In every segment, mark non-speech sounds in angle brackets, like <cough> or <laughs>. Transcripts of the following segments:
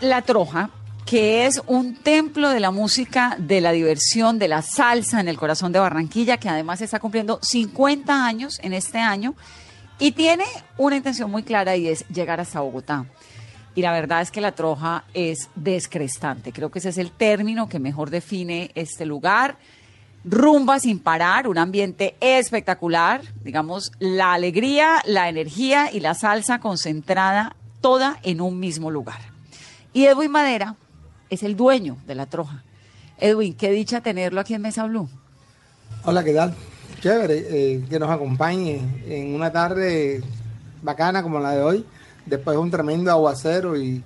La Troja, que es un templo de la música, de la diversión, de la salsa en el corazón de Barranquilla, que además está cumpliendo 50 años en este año y tiene una intención muy clara y es llegar hasta Bogotá. Y la verdad es que La Troja es descrestante. Creo que ese es el término que mejor define este lugar. Rumba sin parar, un ambiente espectacular, digamos, la alegría, la energía y la salsa concentrada toda en un mismo lugar. Y Edwin Madera es el dueño de la troja. Edwin, qué dicha tenerlo aquí en Mesa Blue. Hola, ¿qué tal? Chévere eh, que nos acompañe en una tarde bacana como la de hoy, después de un tremendo aguacero y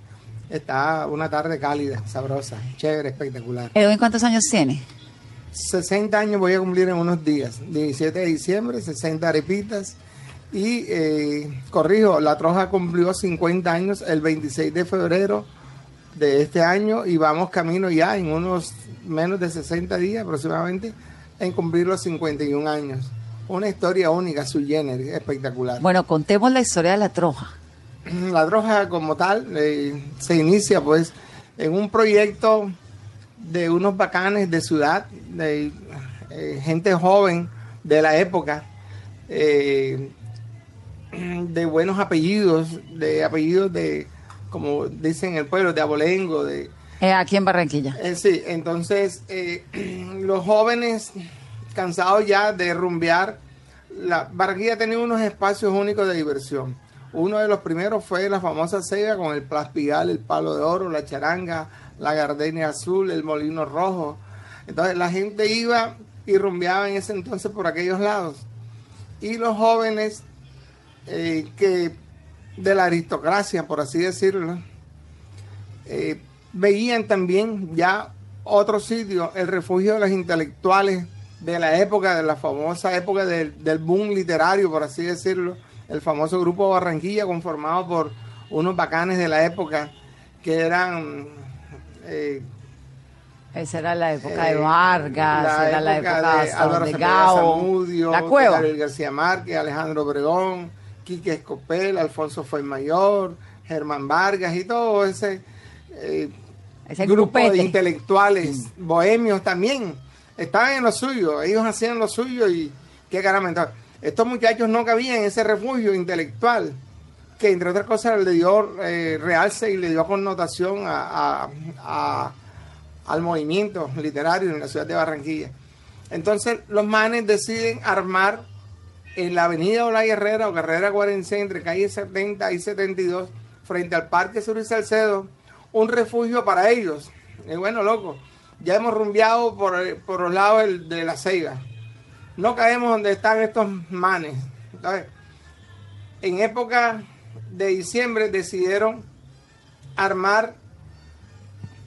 está una tarde cálida, sabrosa, chévere, espectacular. Edwin, ¿cuántos años tiene? 60 años voy a cumplir en unos días, 17 de diciembre, 60 arepitas. Y eh, corrijo, la troja cumplió 50 años el 26 de febrero de este año y vamos camino ya en unos menos de 60 días aproximadamente en cumplir los 51 años. Una historia única, su género, espectacular. Bueno, contemos la historia de la Troja. La Troja como tal eh, se inicia pues en un proyecto de unos bacanes de ciudad, de eh, gente joven de la época, eh, de buenos apellidos, de apellidos de como dicen el pueblo, de abolengo, de... Eh, aquí en Barranquilla. Eh, sí, entonces eh, <clears throat> los jóvenes cansados ya de rumbear, la Barranquilla tenía unos espacios únicos de diversión. Uno de los primeros fue la famosa Sega con el Plaspigal, el Palo de Oro, la Charanga, la Gardenia Azul, el Molino Rojo. Entonces la gente iba y rumbeaba en ese entonces por aquellos lados. Y los jóvenes que de la aristocracia, por así decirlo, eh, veían también ya otro sitio, el refugio de los intelectuales de la época, de la famosa época del, boom literario, por así decirlo, el famoso grupo Barranquilla conformado por unos bacanes de la época que eran... Eh, esa era la época de eh, Vargas, era la época de Álvaro de Gao, la Cueva. García Márquez, Alejandro Obregón, Quique Escopel, Alfonso Mayor, Germán Vargas y todo ese, eh, ese grupo de intelectuales bohemios también estaban en lo suyo, ellos hacían lo suyo y qué caramba. estos muchachos no cabían en ese refugio intelectual que entre otras cosas le dio eh, realce y le dio connotación a, al movimiento literario en la ciudad de Barranquilla. Entonces los manes deciden armar en la avenida Olay Herrera o Carrera 46 entre calle 70 y 72, frente al Parque Sur y Salcedo, un refugio para ellos. Y bueno, loco, ya hemos rumbeado por, por los lados de la ceiba. No caemos donde están estos manes. Entonces, en época de diciembre decidieron armar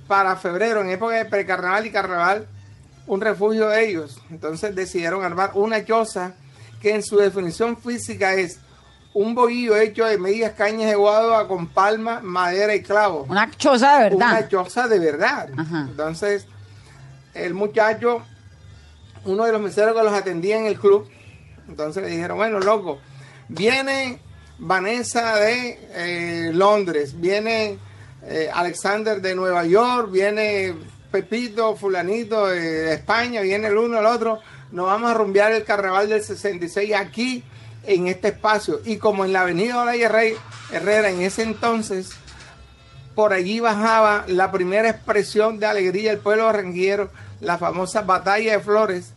para febrero, en época de precarnaval y carnaval, un refugio de ellos. Entonces decidieron armar una choza que en su definición física es un bohío hecho de medias cañas de guadua con palma, madera y clavo. Una choza de verdad. Una choza de verdad. Ajá. Entonces, el muchacho, uno de los meseros que los atendía en el club, entonces le dijeron, bueno, loco, viene Vanessa de eh, Londres, viene eh, Alexander de Nueva York, viene Pepito, fulanito de España, viene el uno, el otro, nos vamos a rumbear el carnaval del 66 aquí en este espacio. Y como en la avenida Olaya Rey Herrera en ese entonces por allí bajaba la primera expresión de alegría del pueblo barranquillero, la famosa batalla de flores.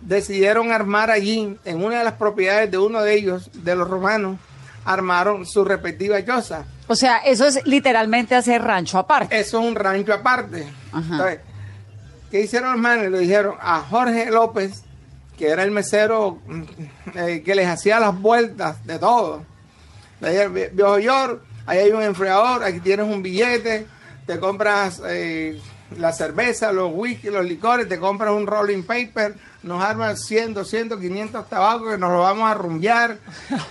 Decidieron armar allí, en una de las propiedades de uno de ellos, de los romanos, armaron su respectiva choza. O sea, eso es literalmente hacer rancho aparte. Eso es un rancho aparte. Ajá. Entonces, ¿qué hicieron los manes? Le dijeron a Jorge López, que era el mesero mm, eh, que les hacía las vueltas de todo. Dijeron, "Vie- viejo Yor, ahí hay un enfriador, aquí tienes un billete, te compras eh, la cerveza, los whisky, los licores, te compras un rolling paper, nos arman 100, 200, 500 tabacos que nos lo vamos a rumbear.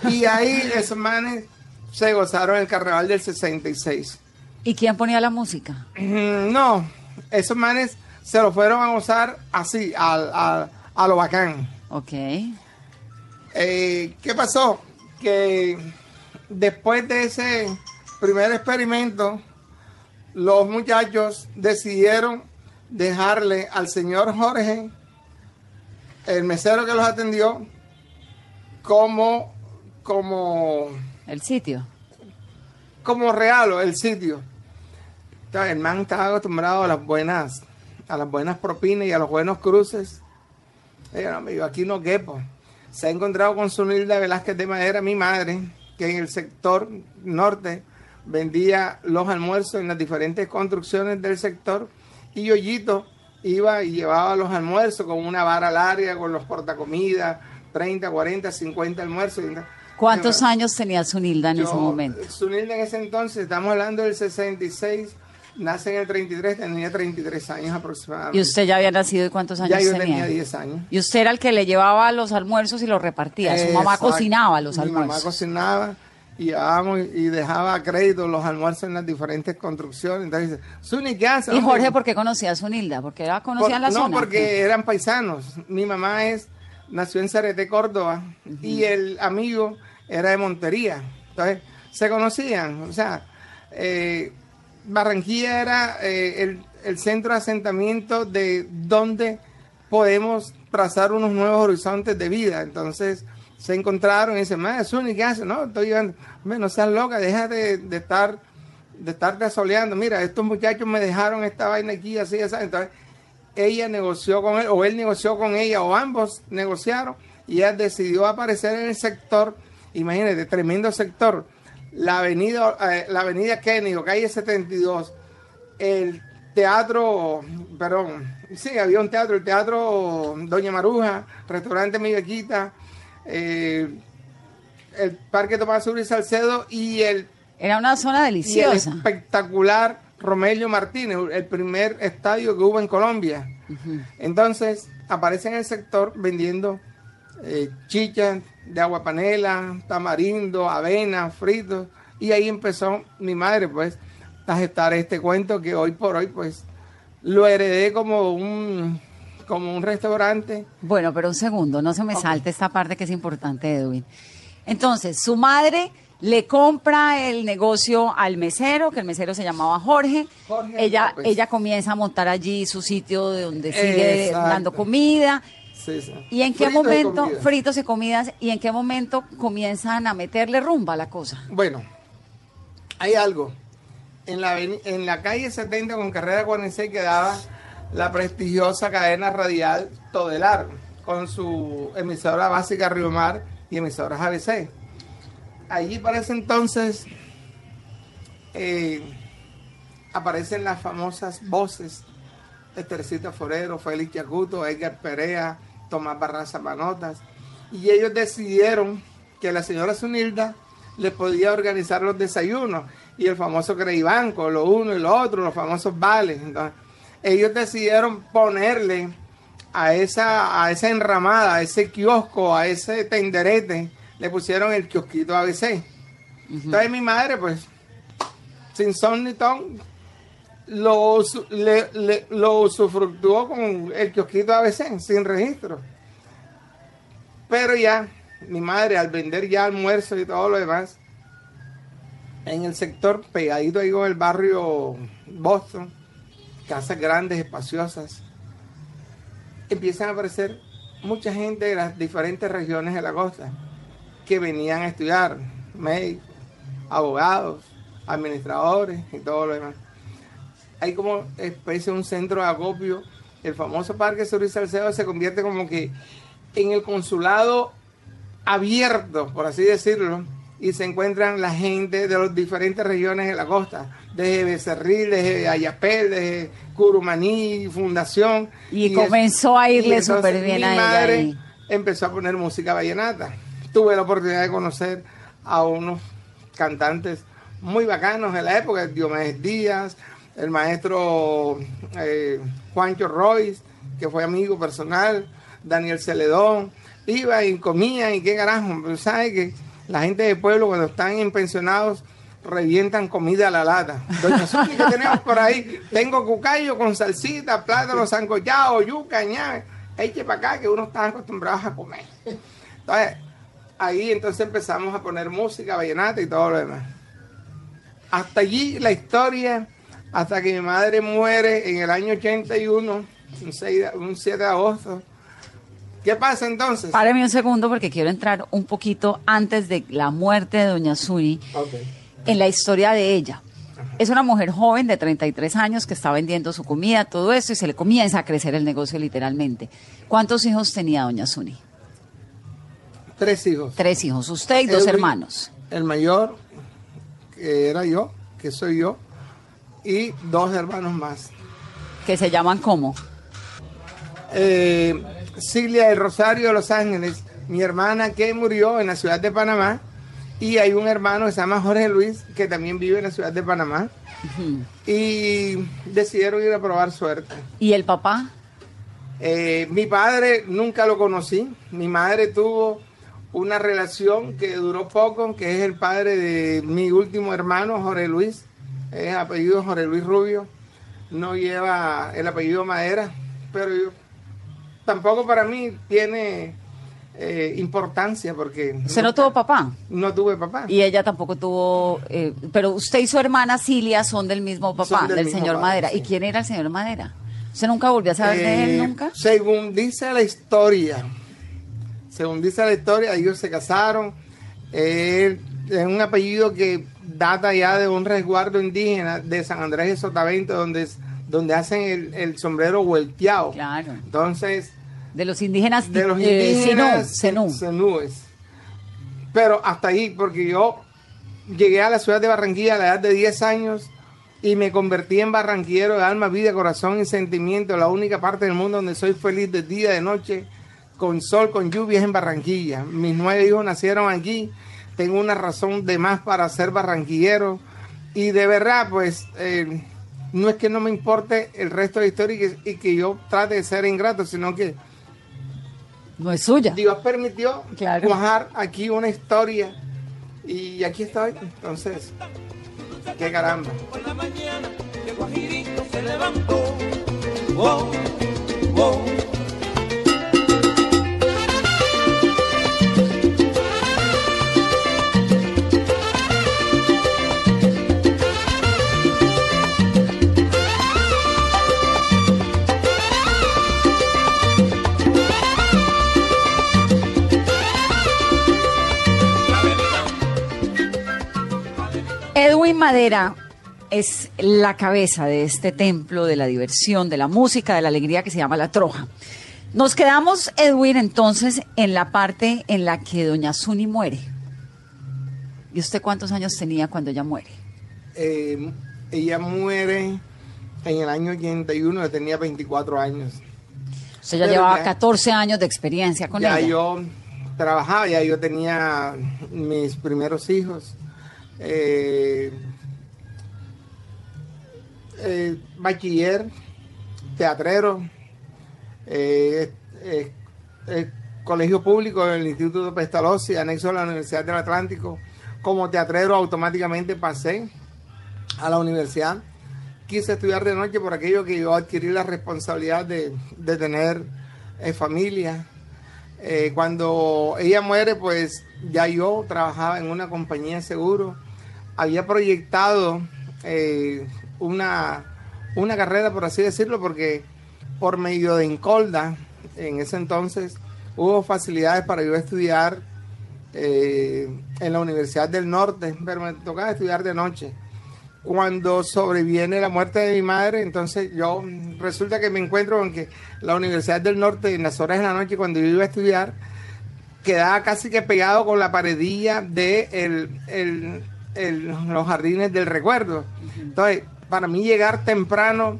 Y ahí esos manes se gozaron el carnaval del 66. ¿Y quién ponía la música? Mm, No, esos manes se lo fueron a gozar así, al- al- a lo bacán. Ok. Eh, ¿Qué pasó? Que después de ese primer experimento, los muchachos decidieron dejarle al señor Jorge, el mesero que los atendió, como, como, El sitio. como regalo el sitio. El man estaba acostumbrado a las buenas, a las buenas propinas y a los buenos cruces. Digo, no, yo aquí no quepo. Se ha encontrado con Sunilda Velázquez de Madera, mi madre, que en el sector norte vendía los almuerzos en las diferentes construcciones del sector y Yoyito iba y llevaba los almuerzos con una vara larga, con los portacomidas, 30, 40, 50 almuerzos. ¿Cuántos años tenía Sunilda en ese momento? Sunilda en ese entonces, estamos hablando del 66, nace en el 33, tenía 33 años aproximadamente. ¿Y usted ya había nacido y cuántos años ya yo tenía? tenía 10 años. Y usted era el que le llevaba los almuerzos y los repartía. Su mamá Exacto. cocinaba los Mi mamá almuerzos. cocinaba y y dejaba a crédito los almuerzos en las diferentes construcciones. Entonces dice, Zuni, ¿qué hace? ¿Y hombre?" Jorge por qué conocía a Sunilda? Porque era conocía Por- la no, zona. porque eran paisanos. Mi mamá es nació en Cerete, Córdoba, y el amigo era de Montería. Entonces, se conocían. O sea, eh, Barranquilla era eh, el, centro de asentamiento de donde podemos trazar unos nuevos horizontes de vida. Entonces, se encontraron y dicen, madre, Zuni, ¿qué haces? No, estoy llegando. Hombre, no seas loca, deja de, de estar de estarte soleando. Mira, estos muchachos me dejaron esta vaina aquí, así, así. Entonces, ella negoció con él, o él negoció con ella, o ambos negociaron, y ella decidió aparecer en el sector, imagínate, tremendo sector, la avenida, eh, la avenida Kennedy, o calle 72, el teatro, perdón, sí, había un teatro, el teatro Doña Maruja, restaurante Mi Bequita, eh, el Parque Tomás Uri Salcedo y el Era una zona y el deliciosa. espectacular Romelio Martínez, el primer estadio que hubo en Colombia. Entonces, aparece en el sector vendiendo eh, chichas de agua panela, tamarindo, avena, fritos. Y ahí empezó mi madre, pues, a gestar este cuento que hoy por hoy, pues, lo heredé como un, como un restaurante. Bueno, pero un segundo, no se me salte esta parte que es importante, Edwin. Entonces, su madre le compra el negocio al mesero, que el mesero se llamaba Jorge. Jorge ella, López. ella comienza a montar allí su sitio de donde sigue Exacto. dando comida. Sí, sí. ¿Y en qué Fritos de momento, fritos y comidas, y en qué momento comienzan a meterle rumba a la cosa? Bueno, hay algo. En la, en la calle 70 con carrera 46 quedaba la prestigiosa cadena radial Todelar, con su emisora básica Río Mar y emisoras ABC. Allí para ese entonces eh, aparecen las famosas voces Estercita Forero, Félix Yacuto, Edgar Perea, Tomás Barraza Manotas. Y ellos decidieron que la señora Zunilda les podía organizar los desayunos y el famoso Creibanco, lo uno y lo otro, los famosos vales. Entonces, ellos decidieron ponerle a esa, a esa enramada, a ese kiosco, a ese tenderete, le pusieron el kiosquito ABC. Entonces mi madre, pues, sin son ni ton, lo, le, lo usufructuó con el kiosquito ABC, sin registro. Pero ya, mi madre, al vender ya almuerzo y todo lo demás, en el sector pegadito ahí con el barrio Boston, casas grandes, espaciosas, empiezan a aparecer mucha gente de las diferentes regiones de la costa que venían a estudiar, médicos, abogados, administradores y todo lo demás. Hay como especie de un centro de acopio. El famoso Parque Sur y Salcedo se convierte como que en el consulado abierto, por así decirlo, y se encuentran la gente de las diferentes regiones de la costa, desde Becerril, desde Ayapel, desde Curumaní, Fundación. Y, comenzó a irle súper bien mi a madre empezó a poner música vallenata. Tuve la oportunidad de conocer a unos cantantes muy bacanos de la época, Diomedes Díaz, el maestro eh, Juancho Royce, que fue amigo personal, Daniel Celedón, iba y comía y qué carajo, ¿sabes que la gente del pueblo cuando están en pensionados revientan comida a la lata. Doña Suki, que tenemos por ahí? Tengo cucayo con salsita, plátano sancochado, yuca, ñave. Eche para acá que uno está acostumbrado a comer. Entonces, ahí entonces empezamos a poner música, vallenata y todo lo demás. Hasta allí la historia, hasta que mi madre muere en el año 81, un, 6, un 7 de agosto. ¿Qué pasa entonces? Páreme un segundo porque quiero entrar un poquito antes de la muerte de Doña Suri en la historia de ella. Es una mujer joven de 33 años que está vendiendo su comida, todo eso, y se le comienza a crecer el negocio literalmente. ¿Cuántos hijos tenía Doña Suni? Tres hijos. Tres hijos, usted y dos hermanos. El mayor, que era yo, que soy yo, y dos hermanos más. ¿Que se llaman cómo? Eh, Silvia del Rosario de Los Ángeles, mi hermana que murió en la ciudad de Panamá, y hay un hermano que se llama Jorge Luis, que también vive en la ciudad de Panamá, y decidieron ir a probar suerte. ¿Y el papá? Eh, mi padre nunca lo conocí, mi madre tuvo una relación que duró poco, que es el padre de mi último hermano, Jorge Luis, es apellido Jorge Luis Rubio, no lleva el apellido Madera, pero yo, tampoco para mí tiene eh, importancia porque... ¿Se no, tuvo papá? No tuve papá. Y ella tampoco tuvo... Eh, pero usted y su hermana Cilia son del mismo papá, del, señor Madera. ¿Y quién era el señor Madera? ¿Usted nunca volvió a saber de él Eh, nunca? Según dice la historia, según dice la historia, ellos se casaron. Es un apellido que data ya de un resguardo indígena de San Andrés de Sotavento, donde, donde hacen el, el sombrero vuelteado. Claro. Entonces, De los indígenas, de los eh, indígenas Zenú. zenúes. Pero hasta ahí, porque yo llegué a la ciudad de Barranquilla a la edad de 10 años y me convertí en barranquillero de alma, vida, corazón y sentimiento. La única parte del mundo donde soy feliz de día, de noche, con sol, con lluvia es en Barranquilla. Mis nueve hijos nacieron aquí. Tengo una razón de más para ser barranquillero. Y de verdad, pues, eh, no es que no me importe el resto de la historia y que, y que yo trate de ser ingrato, sino que No es suya. Dios permitió Claro. cuajar aquí una historia y aquí estoy. Entonces, qué caramba. por la mañana que Guajirito se levantó. Oh, oh. Madera es la cabeza de este templo de la diversión, de la música, de la alegría que se llama La Troja. Nos quedamos, Edwin, entonces en la parte en la que doña Suni muere. ¿Y usted cuántos años tenía cuando ella muere? Eh, ella muere en el año 81, yo tenía 24 años. Usted ya Pero llevaba ya- 14 años de experiencia con ya ella. yo trabajaba, ya yo tenía mis primeros hijos. Eh, eh, bachiller, teatrero, eh, eh, eh, colegio público del Instituto Pestalozzi, anexo a la Universidad del Atlántico. Como teatrero automáticamente pasé a la universidad. Quise estudiar de noche por aquello que yo adquirí la responsabilidad de, de tener eh, familia. Eh, cuando ella muere, pues ya yo trabajaba en una compañía de seguro. Había proyectado eh, una, una carrera, por así decirlo, porque por medio de Incolda, en ese entonces, hubo facilidades para yo estudiar eh, en la Universidad del Norte, pero me tocaba estudiar de noche. Cuando sobreviene la muerte de mi madre, entonces yo resulta que me encuentro con que la Universidad del Norte en las horas de la noche cuando yo iba a estudiar quedaba casi que pegado con la paredilla de el- el- los jardines del recuerdo. Entonces, para mí llegar temprano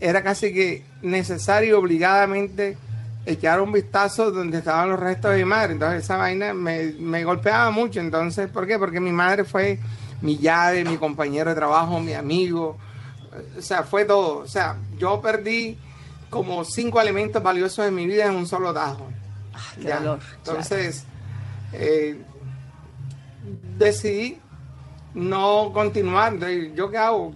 era casi que necesario y obligadamente echar un vistazo donde estaban los restos de mi madre. Entonces esa vaina me, me golpeaba mucho. Entonces, ¿por qué? Porque mi madre fue mi llave, mi compañero de trabajo, mi amigo. O sea, fue todo. O sea, yo perdí como cinco elementos valiosos de mi vida en un solo tajo. qué Ya. dolor, Entonces, eh, decidí no continuar. ¿Yo qué hago?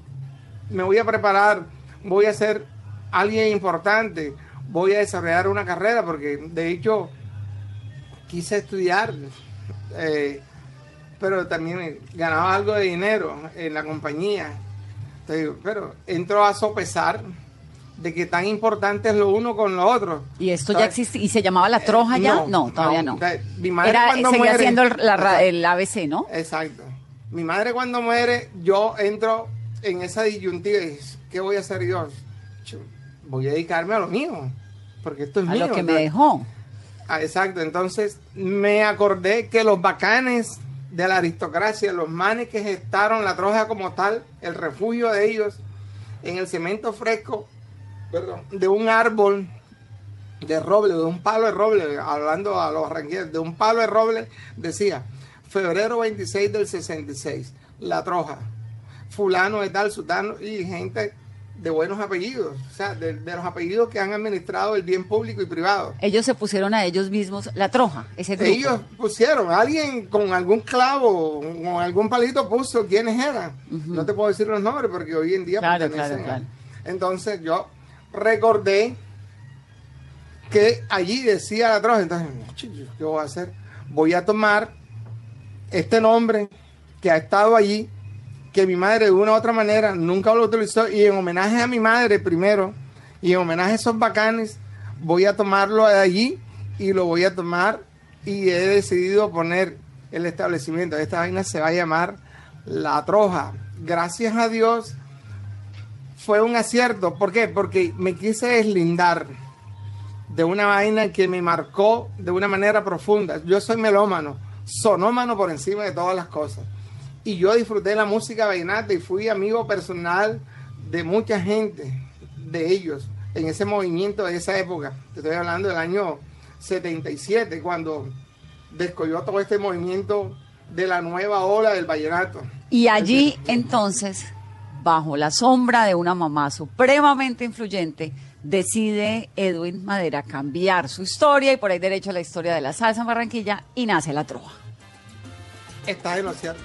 Me voy a preparar, voy a ser alguien importante, voy a desarrollar una carrera, porque de hecho quise estudiar, eh, pero también ganaba algo de dinero en la compañía. Entonces, pero entro a sopesar de que tan importante es lo uno con lo otro. ¿Y esto ya existe? ¿Y se llamaba La Troja ya? no, No, todavía no. mi madre Era, cuando seguía muere- siendo el, la el ABC, ¿no? Exacto. Mi madre cuando muere, yo entro en esa disyuntiva y digo, ¿qué voy a hacer yo? Voy a dedicarme a lo mío, porque esto es A mío. lo que me dejó. Ah, exacto, entonces me acordé que los bacanes de la aristocracia, los manes que gestaron la troja como tal, el refugio de ellos, en el cemento fresco, perdón, de un árbol de roble, de un palo de roble, hablando a los ranqueros, de un palo de roble, decía, febrero 26 del 66, la troja, fulano de tal, sutano, y gente de buenos apellidos, o sea, de, de los apellidos que han administrado el bien público y privado. Ellos se pusieron a ellos mismos La Troja, ese grupo. Ellos pusieron, alguien con algún clavo, con algún palito puso quiénes eran. No te puedo decir los nombres porque hoy en día Claro, pertenecen claro, claro. Entonces yo recordé que allí decía la troja, entonces, "Ch- ¿qué voy a hacer? Voy a tomar este nombre que ha estado allí, que mi madre de una u otra manera nunca lo utilizó, y en homenaje a mi madre primero, y en homenaje a esos bacanes, voy a tomarlo de allí y lo voy a tomar y he decidido poner el establecimiento. Esta vaina se va a llamar La Troja. Gracias a Dios fue un acierto. ¿Por qué? Porque me quise deslindar de una vaina que me marcó de una manera profunda. Yo soy melómano, sonómano por encima de todas las cosas. Y yo disfruté la música vallenata y fui amigo personal de mucha gente, de ellos, en ese movimiento de esa época. Te estoy hablando del año 77, cuando descolló todo este movimiento de la nueva ola del vallenato. Y allí entonces, bajo la sombra de una mamá supremamente influyente, decide Edwin Madera cambiar su historia y por ahí derecho a la historia de la salsa en Barranquilla y nace La Troja. Lo cierto.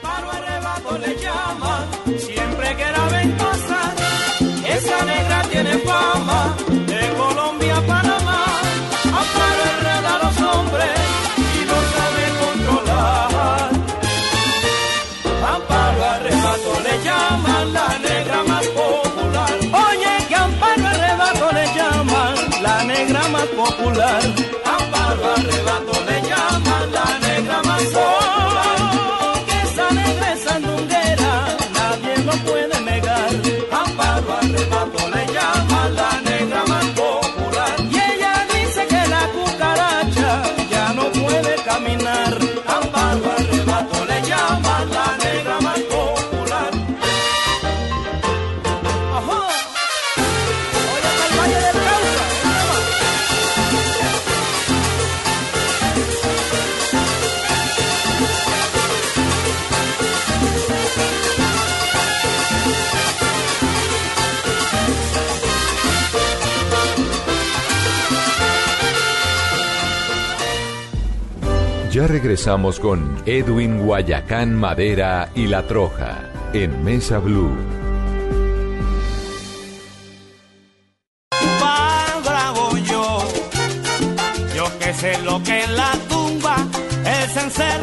Palo arrebato le llaman, siempre que la ven pasar. Esa negra tiene fama regresamos con Edwin Guayacán Madera y La Troja en Mesa Blue. Yo, yo que sé lo que en la tumba él se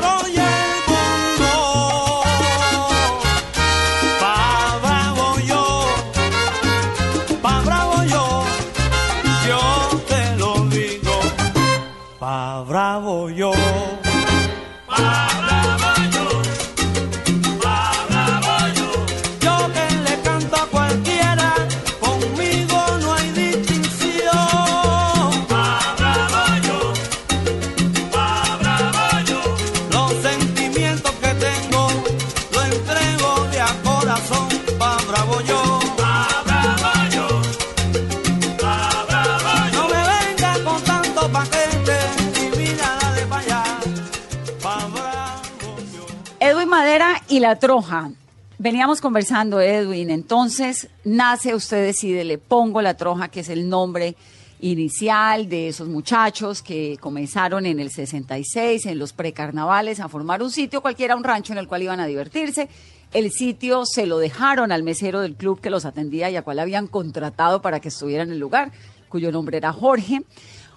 Edwin Madera y La Troja. Veníamos conversando, Edwin. Entonces, nace, usted decide, le pongo La Troja, que es el nombre inicial de esos muchachos que comenzaron en el 66, en los precarnavales, a formar un sitio cualquiera, un rancho en el cual iban a divertirse. El sitio se lo dejaron al mesero del club que los atendía y a cual habían contratado para que estuviera en el lugar, cuyo nombre era Jorge.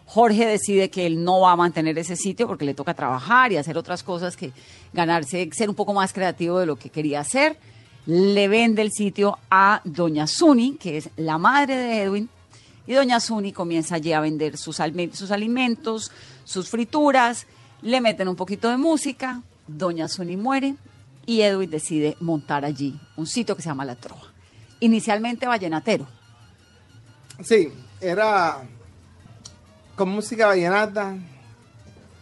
Jorge decide que él no va a mantener ese sitio porque le toca trabajar y hacer otras cosas que ganarse, ser un poco más creativo de lo que quería hacer. Le vende el sitio a Doña Suni, que es la madre de Edwin, y Doña Suni comienza allí a vender sus, sus alimentos, sus frituras, le meten un poquito de música, Doña Suni muere y Edwin decide montar allí un sitio que se llama La Troja. Inicialmente vallenatero. Sí, era con música vallenata,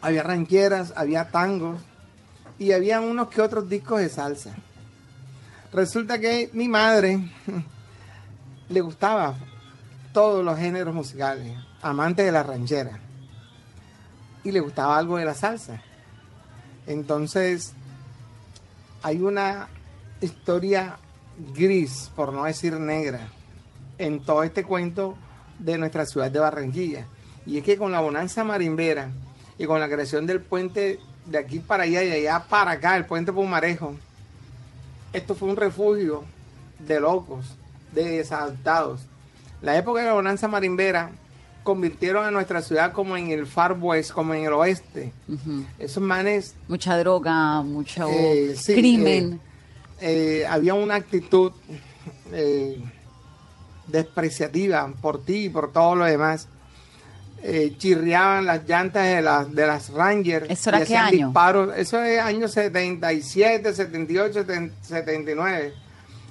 había rancheras, había tangos y había unos que otros discos de salsa. Resulta que mi madre <laughs> le gustaba todos los géneros musicales, amante de la ranchera, y le gustaba algo de la salsa. Entonces, hay una historia gris, por no decir negra, en todo este cuento de nuestra ciudad de Barranquilla. Y es que con la bonanza marimbera y con la creación del puente de aquí para allá y de allá para acá, el puente Pumarejo, esto fue un refugio de locos, de desadaptados. La época de la bonanza marimbera convirtieron a nuestra ciudad como en el Far West, como en el oeste. Esos manes Mucha droga, mucho eh, sí, crimen. eh, eh, había una actitud despreciativa por ti y por todo lo demás. Eh, chirriaban las llantas de las, de las Rangers. ¿Eso era y qué hacían año? disparos. Eso es años 77, 78, 79.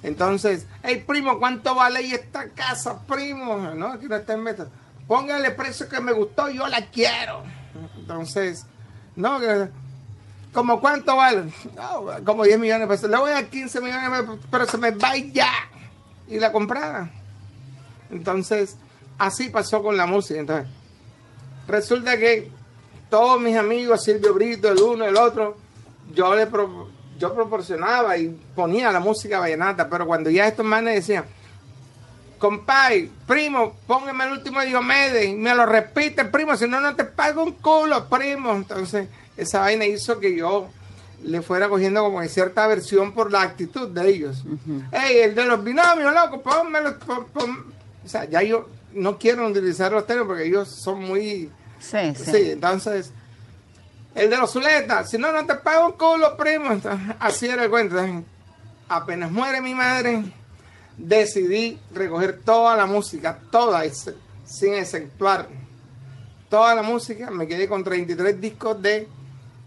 Entonces, hey primo, ¿cuánto vale esta casa, primo? No, aquí no está en meta. Póngale precio que me gustó, yo la quiero. Entonces, no, ¿Como cuánto vale? Como 10 millones de pesos. Le voy a dar 15 millones, de pesos, pero se me va y ya. Y la compraba. Entonces, así pasó con la música. Entonces, resulta que todos mis amigos, Silvio Brito, el uno, el otro, yo le pro- yo proporcionaba y ponía la música vallenata, pero cuando ya estos manes decían, compay, primo, póngame el último Diomedes, y me lo repite, primo, si no, no te pago un culo, primo. Entonces, esa vaina hizo que yo le fuera cogiendo como que cierta aversión por la actitud de ellos. Ey, el de los binomios, loco, pónmelo. pon- pon-". O sea, ya yo no quiero utilizar los términos porque ellos son muy... Sí, sí. Sí, entonces, el de los zuletas, si no, no te pago un culo, primo. Entonces, así era el cuento. Entonces, apenas muere mi madre, decidí recoger toda la música, toda, sin exceptuar toda la música. Me quedé con 33 discos de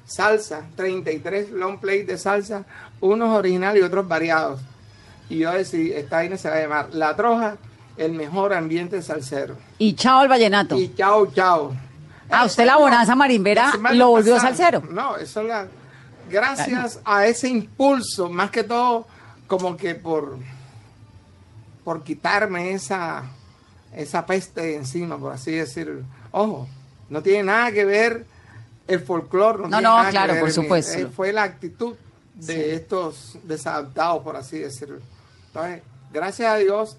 salsa, 33 long play de salsa, unos originales y otros variados. Y yo decidí, esta vaina se va a llamar La Troja, el mejor ambiente salsero. Y chao el vallenato. Y chao, chao. Ah, Eh, usted la bonanza marimbera la lo volvió pasada. salsero. No, eso es la. Gracias a ese impulso, más que todo, como que por. por quitarme esa. esa peste de encima, por así decirlo. Ojo, no tiene nada que ver el folclore. No, No, tiene no, nada que claro, ver por supuesto. eh, fue la actitud de estos desadaptados, por así decirlo. Entonces, gracias a Dios,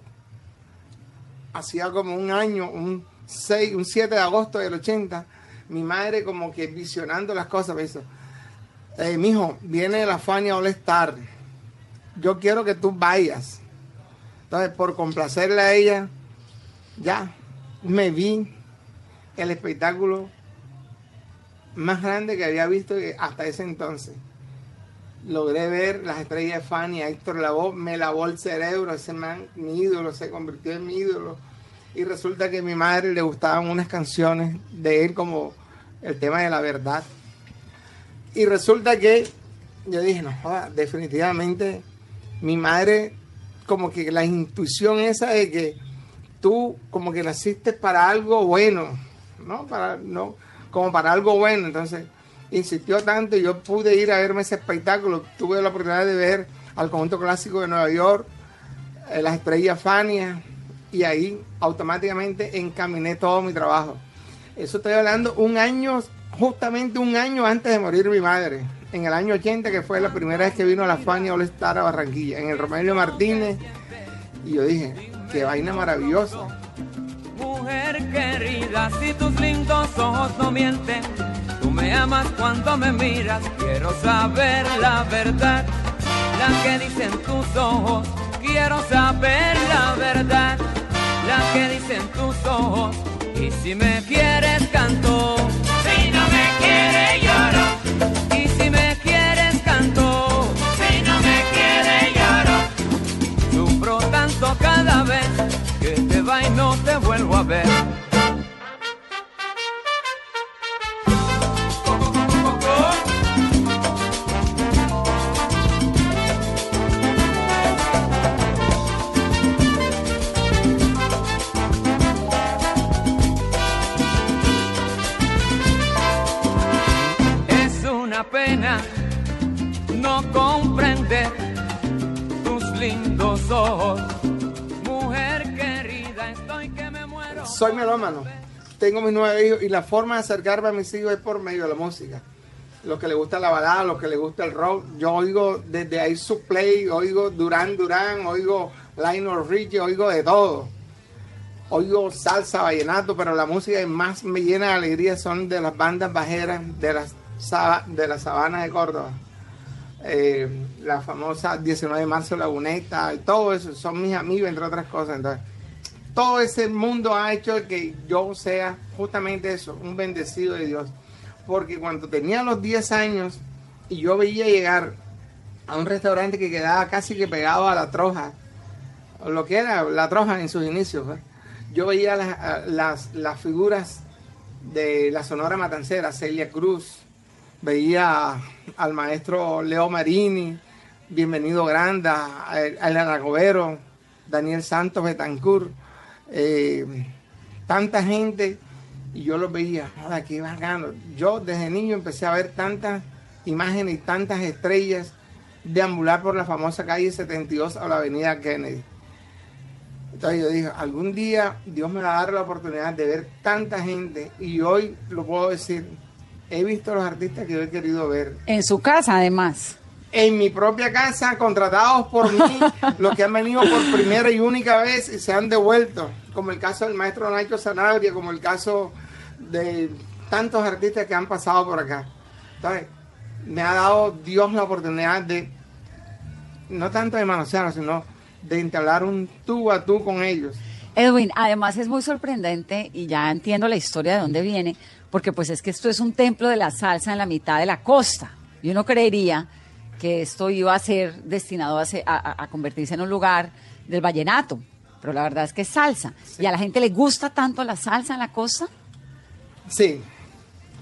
hacía como un año, un 6, un 7 de agosto del 80, mi madre como que visionando las cosas, me dice, eh, mijo, viene la Fania All Star, yo quiero que tú vayas. Entonces, por complacerle a ella, ya me vi el espectáculo más grande que había visto hasta ese entonces. Logré ver las estrellas de Fanny, Héctor Lavoe, me lavó el cerebro, ese man, mi ídolo, se convirtió en mi ídolo. Y resulta que a mi madre le gustaban unas canciones de él como el tema de la verdad. Y resulta que yo dije, no, definitivamente mi madre, como que la intuición esa de que tú como que naciste para algo bueno, ¿no? Para, no como para algo bueno. Entonces, insistió tanto y yo pude ir a verme ese espectáculo. Tuve la oportunidad de ver al conjunto clásico de Nueva York, eh, las estrellas Fania, y ahí automáticamente encaminé todo mi trabajo. Eso estoy hablando un año, justamente un año antes de morir mi madre, en el año 80, que fue la primera vez que vino la Fania All Star a Barranquilla, en el Romelio Martínez. Y yo dije, qué vaina maravillosa. Mujer querida, si tus lindos ojos no mienten, tú me amas cuando me miras, quiero saber la verdad, la que dicen tus ojos, quiero saber la verdad, la que dicen tus ojos, y si me quieres canto, si no me quieres lloro, y si me quieres canto, si no me quieres lloro, sufro tanto cada vez que te va y no te vuelvo a ver. No comprender tus lindos ojos. Mujer querida, estoy que me muero. Soy melómano, tengo mis nueve hijos y la forma de acercarme a mis hijos es por medio de la música. Los que les gusta la balada, los que les gusta el rock, yo oigo desde ahí su play, oigo Durán Durán, oigo Lionel Richie, oigo de todo. Oigo salsa, vallenato, pero la música que más me llena de alegría son de las bandas bajeras de las, de las sabanas de Córdoba. Eh, la famosa 19 de marzo Laguneta, y todo eso, son mis amigos, entre otras cosas. Entonces, todo ese mundo ha hecho que yo sea justamente eso, un bendecido de Dios. Porque cuando tenía los 10 años y yo veía llegar a un restaurante que quedaba casi que pegado a la troja, o lo que era la troja en sus inicios, yo veía las, las figuras de la Sonora Matancera, Celia Cruz, veía al maestro Leo Marini, Bienvenido Granda, a Elena Gobero, Daniel Santos Betancourt, eh, tanta gente, y yo los veía, joder, qué bacano. Yo desde niño empecé a ver tantas imágenes y tantas estrellas deambular por la famosa calle 72 a la avenida Kennedy. Entonces yo dije, algún día Dios me va a dar la oportunidad de ver tanta gente y hoy lo puedo decir, he visto los artistas que yo he querido ver En su casa, además. en mi propia casa, contratados por mí, <laughs> los que han venido por primera y única vez y se han devuelto, como el caso del maestro Nacho Sanabria, como el caso de tantos artistas que han pasado por acá. Entonces, me ha dado Dios la oportunidad de, no tanto de manosearlos, sino de entablar un tú a tú con ellos. Edwin, además es muy sorprendente y ya entiendo la historia de dónde viene, porque pues es que esto es un templo de la salsa en la mitad de la costa. Y uno creería que esto iba a ser destinado a, se- a- convertirse en un lugar del vallenato, pero la verdad es que es salsa. ¿Y a la gente le gusta tanto la salsa en la costa? Sí,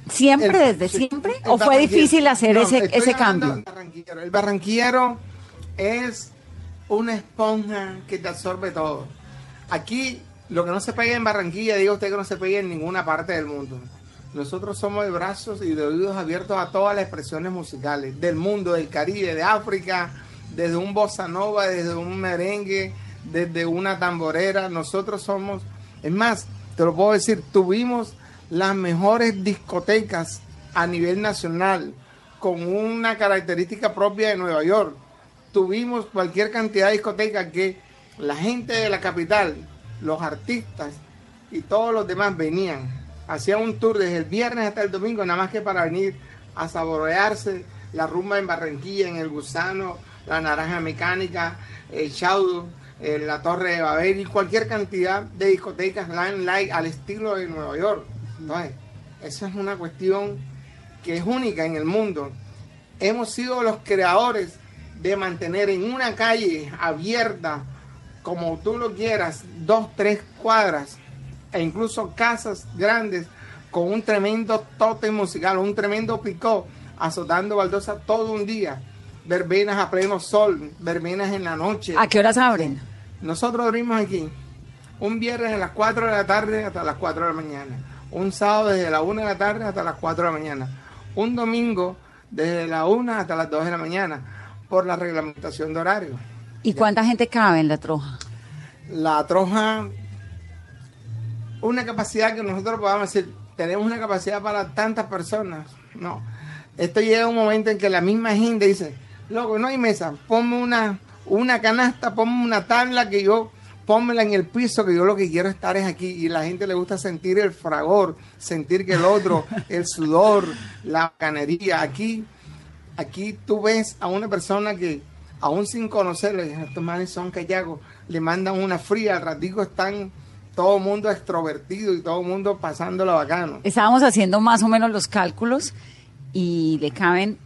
¿Siempre, El- desde sí, siempre? ¿O fue difícil hacer No, ese, cambio? barranquillero. El barranquillero es una esponja que te absorbe todo. Aquí, lo que no se pega en Barranquilla, diga usted que no se pega en ninguna parte del mundo. Nosotros somos de brazos y de oídos abiertos a todas las expresiones musicales del mundo, del Caribe, de África, desde un bossa nova, desde un merengue, desde una tamborera. Nosotros somos, es más, te lo puedo decir, tuvimos las mejores discotecas a nivel nacional con una característica propia de Nueva York. Tuvimos cualquier cantidad de discotecas que la gente de la capital, los artistas y todos los demás venían hacían un tour desde el viernes hasta el domingo, nada más que para venir a saborearse la rumba en Barranquilla, en el Gusano, la Naranja Mecánica, el Chaudo, eh, la Torre de Babel y cualquier cantidad de discotecas light al estilo de Nueva York. Entonces, esa es una cuestión que es única en el mundo. Hemos sido los creadores de mantener en una calle abierta, como tú lo quieras, dos, tres cuadras, e incluso casas grandes, con un tremendo tote musical, un tremendo picó, azotando baldosa todo un día. Verbenas a pleno sol, verbenas en la noche. ¿A qué horas abren? Nosotros abrimos aquí un viernes a las 4 de la tarde hasta las 4 de la mañana. Un sábado desde la 1 de la tarde hasta las 4 de la mañana. Un domingo desde la 1 hasta las 2 de la mañana por la reglamentación de horario. ¿Y cuánta gente cabe en la troja? La troja, una capacidad que nosotros podamos decir, tenemos una capacidad para tantas personas. No. Esto llega a un momento en que la misma gente dice, loco, no hay mesa, ponme una, una canasta, ponme una tabla que yo, pónmela en el piso, que yo lo que quiero estar es aquí. Y la gente le gusta sentir el fragor, sentir que el otro, <laughs> el sudor, la canería. Aquí, aquí tú ves a una persona que, aún sin conocerle, estos manes son callagos, le mandan una fría, al ratico están todo mundo extrovertido y todo mundo pasándolo bacano. Estábamos haciendo más o menos los cálculos y le caben,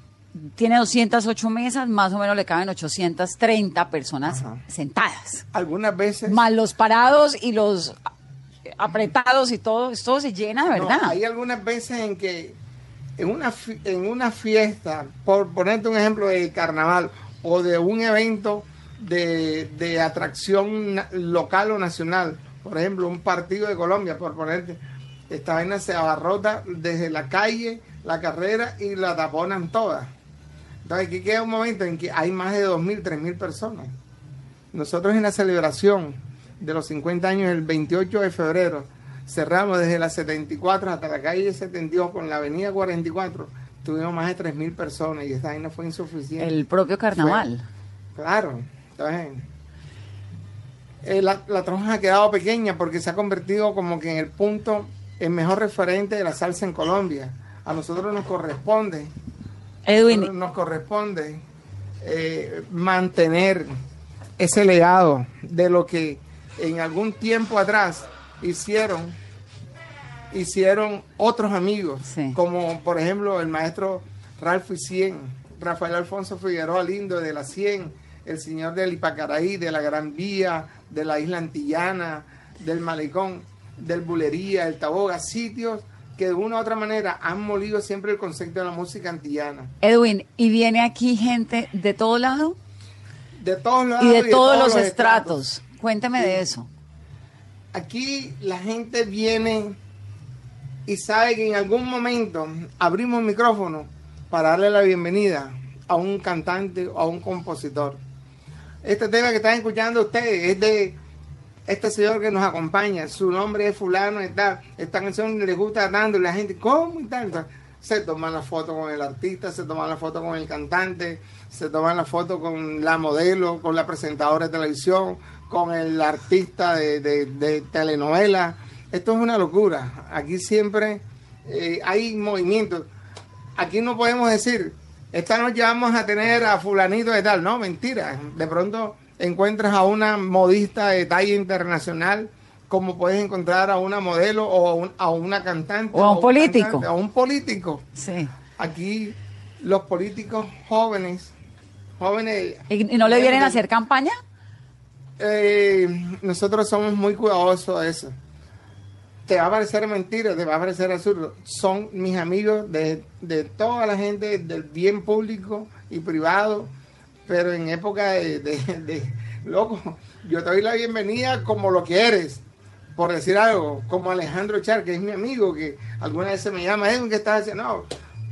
tiene 208 mesas, más o menos le caben 830 personas Ajá. sentadas. Algunas veces... Más los parados y los apretados y todo, todo se llena de No, verdad. hay algunas veces en que en una, en una fiesta, por ponerte un ejemplo de carnaval o de un evento de, de atracción local o nacional, por ejemplo, un partido de Colombia, por ponerte, esta vaina se abarrota desde la calle, la carrera y la taponan todas. Entonces aquí queda un momento en que hay más de 2.000, 3.000 personas. Nosotros en la celebración de los 50 años, el 28 de febrero, cerramos desde la 74 hasta la calle 72 con la avenida 44. Tuvimos más de 3.000 personas y esta vaina fue insuficiente. El propio carnaval. Claro. Entonces, eh, la, la ha quedado pequeña porque se ha convertido como que en el punto, el mejor referente de la salsa en Colombia. A nosotros nos corresponde Edwin, nos corresponde eh, mantener ese legado de lo que en algún tiempo atrás hicieron hicieron otros amigos Sí. como por ejemplo el maestro Ralph Cien Rafael Alfonso Figueroa Lindo de la 100 el señor del Ipacaraí de la Gran Vía de la Isla Antillana del Malecón del Bulería el Taboga sitios que de una u otra manera han molido siempre el concepto de la música antillana Edwin, ¿y viene aquí gente de todo lado? de todos lados Y de todos los estratos. Cuéntame de eso. Aquí la gente viene y sabe que en algún momento abrimos micrófono para darle la bienvenida a un cantante o a un compositor. Este tema que están escuchando ustedes es de este señor que nos acompaña. Su nombre es fulano y tal. Esta canción le gusta tanto la gente, ¿cómo y tal? Se toman la foto con el artista, se toman la foto con el cantante, se toman la foto con la modelo, con la presentadora de televisión, con el artista de, de- de telenovela. Esto es una locura. Aquí siempre eh, hay movimientos. Aquí no podemos decir, esta noche vamos a tener a fulanito de tal. No, mentira. De pronto encuentras a una modista de talla internacional como puedes encontrar a una modelo o a, un- a una cantante. O a un político. cantante, a un político. Sí. Aquí los políticos jóvenes, jóvenes... ¿Y, y no le vienen a hacer campaña? Eh, nosotros somos muy cuidadosos de eso. Te va a parecer mentira, te va a parecer absurdo. Son mis amigos de, de toda la gente del bien público y privado, pero en época de, de- de- loco, yo te doy la bienvenida como lo quieres, por decir algo, como Alejandro Char, que es mi amigo, que alguna vez se me llama, Edwin, ¿qué estás haciendo? No,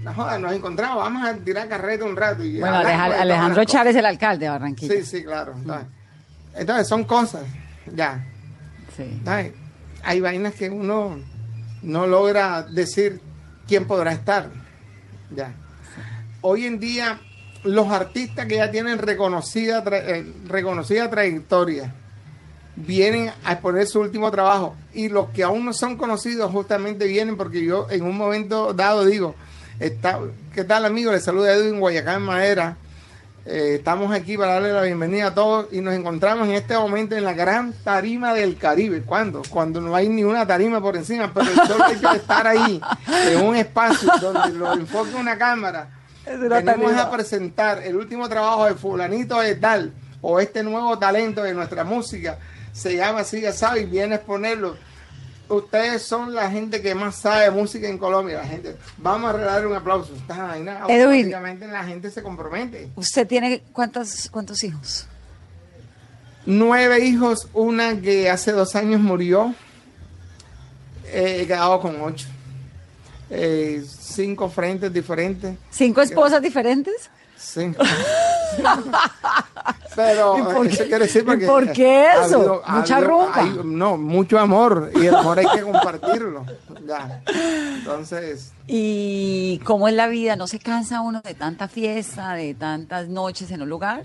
no jodas, nos encontramos, vamos a tirar carreta un rato. Y Bueno, Alejandro. Chávez es el alcalde de Barranquilla. Sí, sí, claro. Entonces, entonces, son cosas, ya. Sí. ¿sabes? Hay vainas que uno no logra decir quién podrá estar. Ya. Hoy en día, los artistas que ya tienen reconocida, eh, reconocida trayectoria vienen a exponer su último trabajo y los que aún no son conocidos justamente vienen porque yo en un momento dado digo, está, ¿qué tal amigo? Le saluda Edwin Guayacán Madera. Eh, estamos aquí para darle la bienvenida a todos y nos encontramos en este momento en la gran tarima del Caribe. ¿Cuándo? Cuando no hay ni una tarima por encima, pero el solo hecho de estar ahí, en un espacio donde lo enfoque una cámara, venimos a presentar el último trabajo de fulanito de tal o este nuevo talento de nuestra música se llama Sigue Sabe y viene a exponerlo. Ustedes son la gente que más sabe música en Colombia. La gente, vamos a regalar un aplauso. Edwin, la gente se compromete. ¿Usted tiene cuántos, cuántos hijos? Nueve hijos, una que hace dos años murió. he quedado con ocho. Eh, cinco frentes diferentes. ¿Cinco esposas diferentes? Sí. <laughs> Pero ¿Y eso quiere decir porque ¿por qué eso? Mucha rumba. no, mucho amor y el amor hay que compartirlo. Ya. Entonces. ¿Y cómo es la vida? ¿No se cansa uno de tanta fiesta, de tantas noches en un lugar?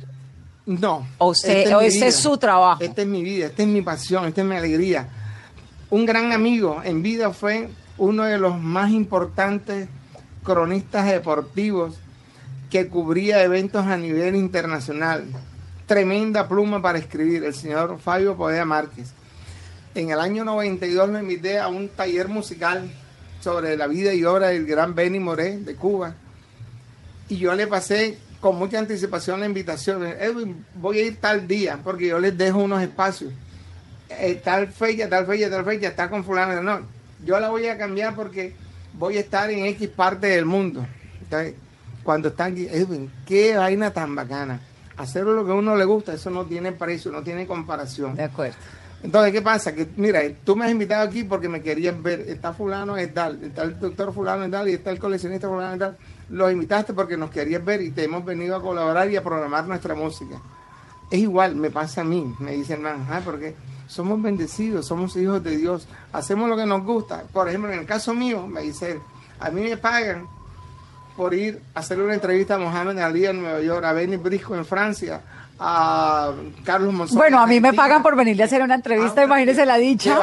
No. ¿O, usted, este es su trabajo? Esta es mi vida, esta es mi pasión, esta es mi alegría. Un gran amigo en vida fue uno de los más importantes cronistas deportivos que cubría eventos a nivel internacional. Tremenda pluma para escribir, el señor Fabio Podea Márquez. En el año 92 me invité a un taller musical sobre la vida y obra del gran Benny Moré de Cuba. Y yo le pasé con mucha anticipación la invitación. Edwin, voy a ir tal día, porque yo les dejo unos espacios. Eh, tal fecha, tal fecha, tal fecha, está con fulano. No, yo la voy a cambiar porque voy a estar en X parte del mundo. Cuando están aquí, Edwin, qué vaina tan bacana. Hacer lo que a uno le gusta, eso no tiene precio, no tiene comparación. De acuerdo. Entonces, ¿qué pasa? Que, mira, tú me has invitado aquí porque me querías ver. Está fulano es tal, está el doctor fulano es tal y está el coleccionista fulano es tal. Los invitaste porque nos querías ver y te hemos venido a colaborar y a programar nuestra música. Es igual, me pasa a mí. Me dicen, man, ¿ah, porque somos bendecidos, somos hijos de Dios, hacemos lo que nos gusta. Por ejemplo, en el caso mío, me dice, a mí me pagan por ir a hacerle una entrevista a Mohamed Ali en Nueva York, a Benny Brisco en Francia, a Carlos Monzón. Bueno, a mí me pagan por venirle a hacer una entrevista, ah, imagínese la dicha.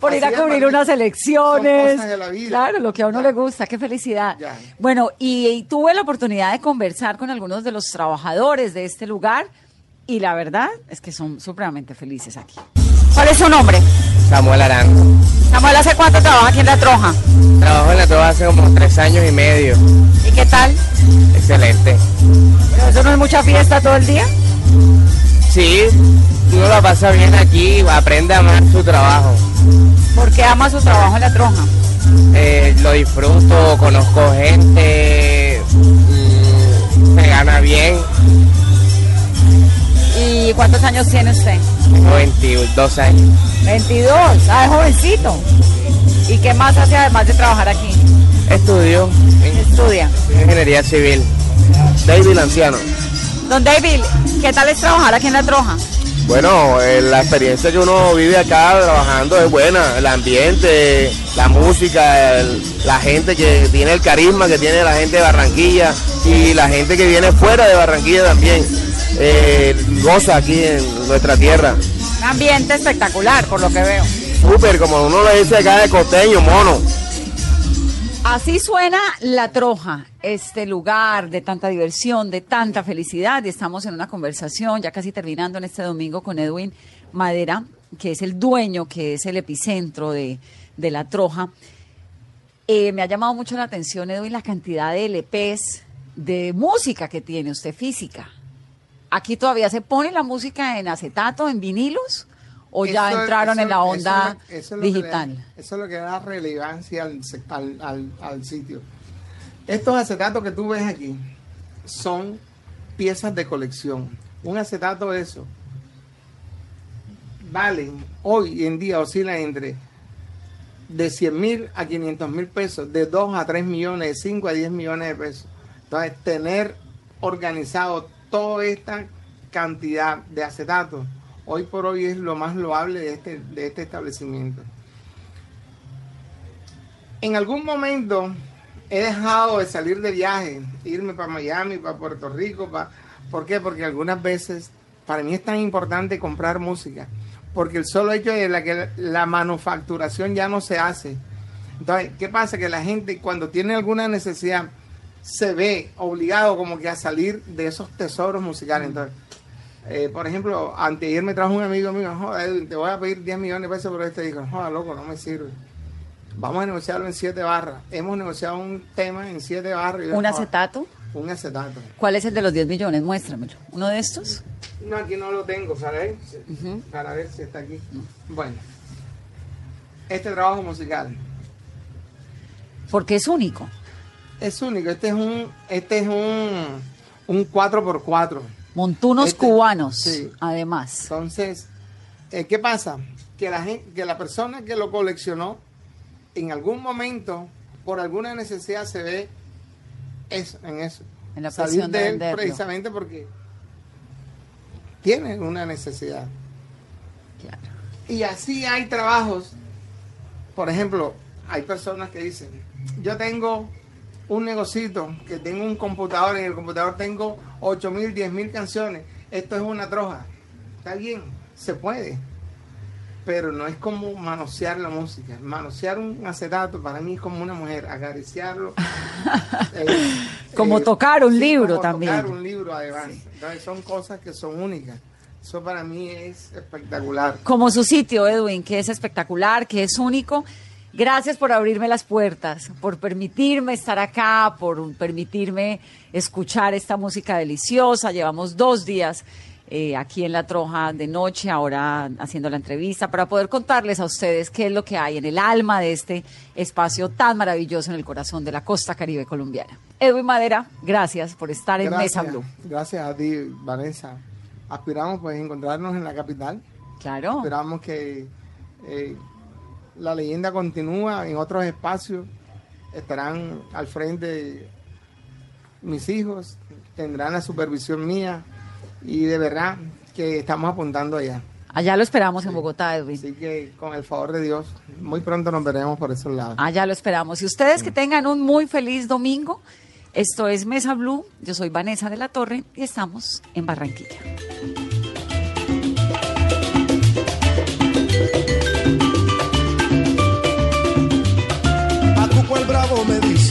por ir a cubrir unas elecciones. Claro, lo que a uno le gusta, qué felicidad. Bueno, y, tuve la oportunidad de conversar con algunos de los trabajadores de este lugar y la verdad es que son supremamente felices aquí. ¿Cuál es su nombre? Samuel Arango. Samuel, ¿hace cuánto trabaja aquí en La Troja? Trabajo en La Troja hace como tres años y medio. ¿Y qué tal? Excelente. ¿Pero eso no es mucha fiesta todo el día? Sí, uno la pasa bien aquí, aprende a amar su trabajo. ¿Por qué ama su trabajo en La Troja? Eh, lo disfruto, conozco gente, mm, se gana bien ¿Y cuántos años tiene usted? 22 años. 22, ah, es jovencito. ¿Y qué más hace además de trabajar aquí? Estudio. Estudia. Ingeniería civil. David Anciano. Don David, ¿qué tal es trabajar aquí en La Troja? Bueno, eh, la experiencia que uno vive acá trabajando es buena, el ambiente, la música, la gente que tiene el carisma que tiene la gente de Barranquilla y la gente que viene fuera de Barranquilla también eh, goza aquí en nuestra tierra. Un ambiente espectacular, por lo que veo. Súper, como uno le dice acá de costeño, mono. Así suena La Troja, este lugar de tanta diversión, de tanta felicidad. Y estamos en una conversación, ya casi terminando en este domingo, con Edwin Madera, que es el dueño, que es el epicentro de, La Troja. Eh, me ha llamado mucho la atención, Edwin, la cantidad de LPs de música que tiene usted física. ¿Aquí todavía se pone la música en acetato, en vinilos? ¿O ya entraron en la onda digital? eso es lo que da relevancia al, al, sitio. Estos acetatos que tú ves aquí son piezas de colección. Un acetato de eso vale hoy en día oscila entre de 100 mil a 500 mil pesos, de 2 a 3 millones, de 5 a 10 millones de pesos. Entonces, tener organizado toda esta cantidad de acetato hoy por hoy es lo más loable de este, de este establecimiento. En algún momento he dejado de salir de viaje, irme para Miami, para Puerto Rico, ¿por qué? Porque algunas veces para mí es tan importante comprar música, porque el solo hecho de la que la manufacturación ya no se hace. Entonces, ¿qué pasa? Que la gente cuando tiene alguna necesidad se ve obligado como que a salir de esos tesoros musicales. Entonces, eh, por ejemplo, anteayer me trajo un amigo mío, joder, Edwin, te voy a pedir 10 millones de pesos por este disco. Joder, loco, no me sirve. Vamos a negociarlo en 7 barras. Hemos negociado un tema en 7 barras. ¿Un acetato? Un acetato. ¿Cuál es el de los 10 millones? Muéstramelo. ¿Uno de estos? No, aquí no lo tengo, para ver, para ver si está aquí. Bueno, este trabajo musical Porque es único. Es único. Este es un, este es un, un 4x4. Montunos Este, cubanos, sí. además. Entonces, eh, ¿qué pasa? Que la, gente, que la persona que lo coleccionó, en algún momento, por alguna necesidad, se ve eso, en eso. En la Salir de de él venderlo. precisamente porque tiene una necesidad. Claro. Y así hay trabajos. Por ejemplo, hay personas que dicen, yo tengo un negocito, que tengo un computador, en el computador tengo 8 mil, 10 mil canciones, esto es una troja. Está bien, se puede. Pero no es como manosear la música. Manosear un acetato para mí es como una mujer, acariciarlo. <laughs> eh, Como tocar un libro como también. Tocar un libro además. Entonces son cosas que son únicas. Eso para mí es espectacular. Como su sitio, Edwin, que es espectacular, que es único. Gracias por abrirme las puertas, por permitirme estar acá, por permitirme escuchar esta música deliciosa. Llevamos dos días eh, aquí en La Troja de noche, ahora haciendo la entrevista, para poder contarles a ustedes qué es lo que hay en el alma de este espacio tan maravilloso en el corazón de la costa caribe colombiana. Edwin Madera, gracias por estar en Mesa Blue. Gracias a ti, Vanessa. Aspiramos pues encontrarnos en la capital. Claro. Esperamos que eh, la leyenda continúa en otros espacios. Estarán al frente mis hijos, tendrán la supervisión mía y de verdad que estamos apuntando allá. Allá lo esperamos en Bogotá, Edwin. Así que con el favor de Dios, muy pronto nos veremos por esos lados. Allá lo esperamos. Y ustedes que tengan un muy feliz domingo. Esto es Mesa Blue. Yo soy Vanessa de la Torre y estamos en Barranquilla.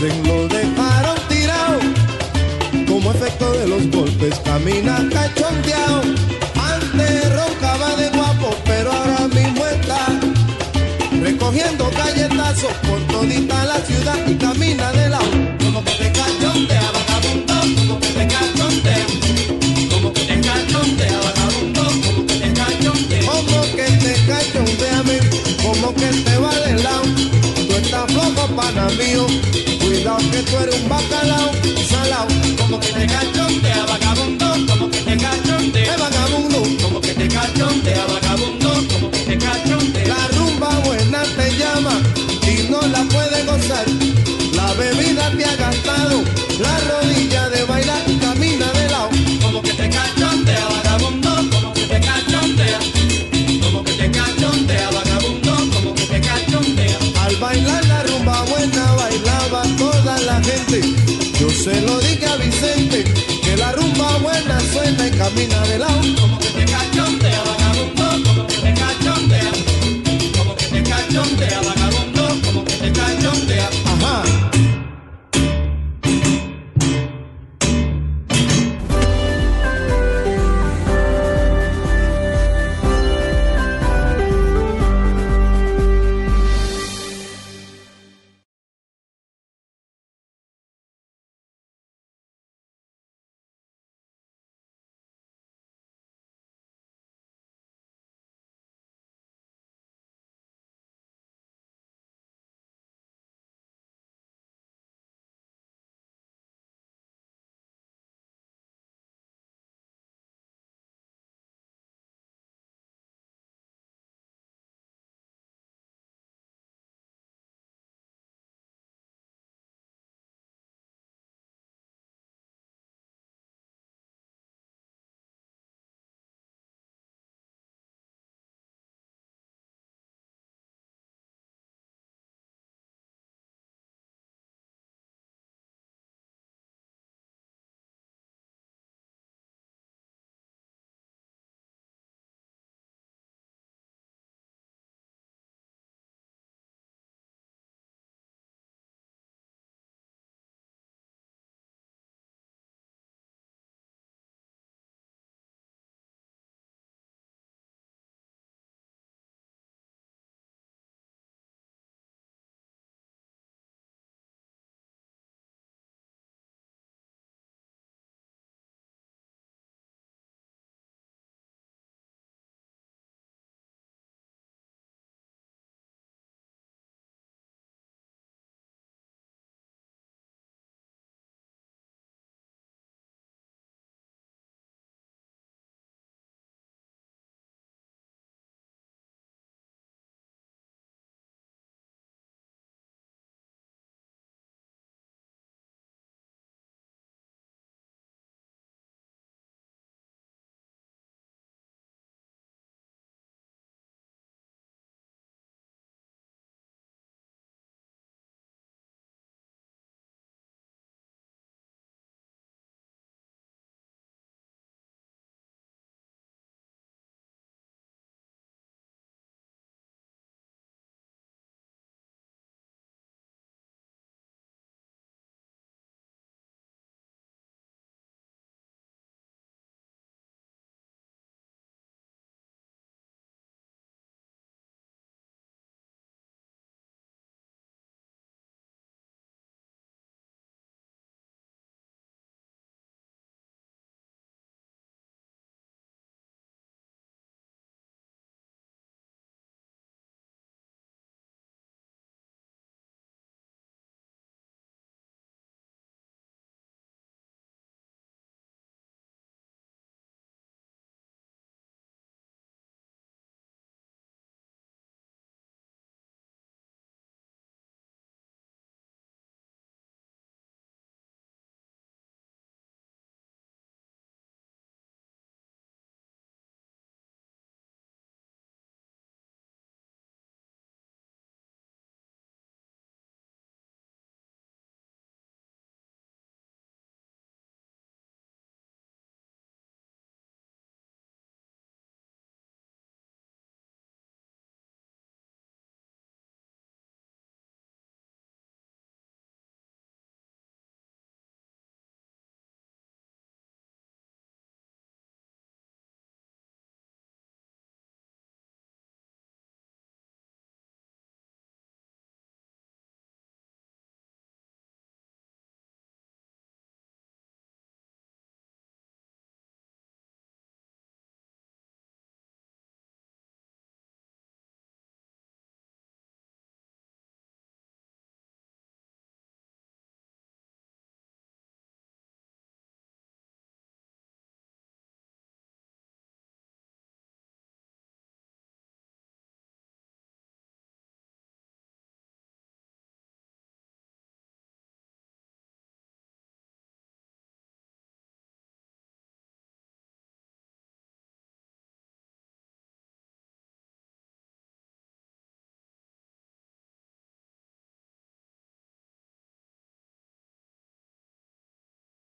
Lo dejaron tirado. Como efecto de los golpes camina cachondeado. Antes roncaba de guapo, pero ahora mismo está recogiendo galletazos por todita la ciudad Cuidado que tú eres un bacalao, camina de lado.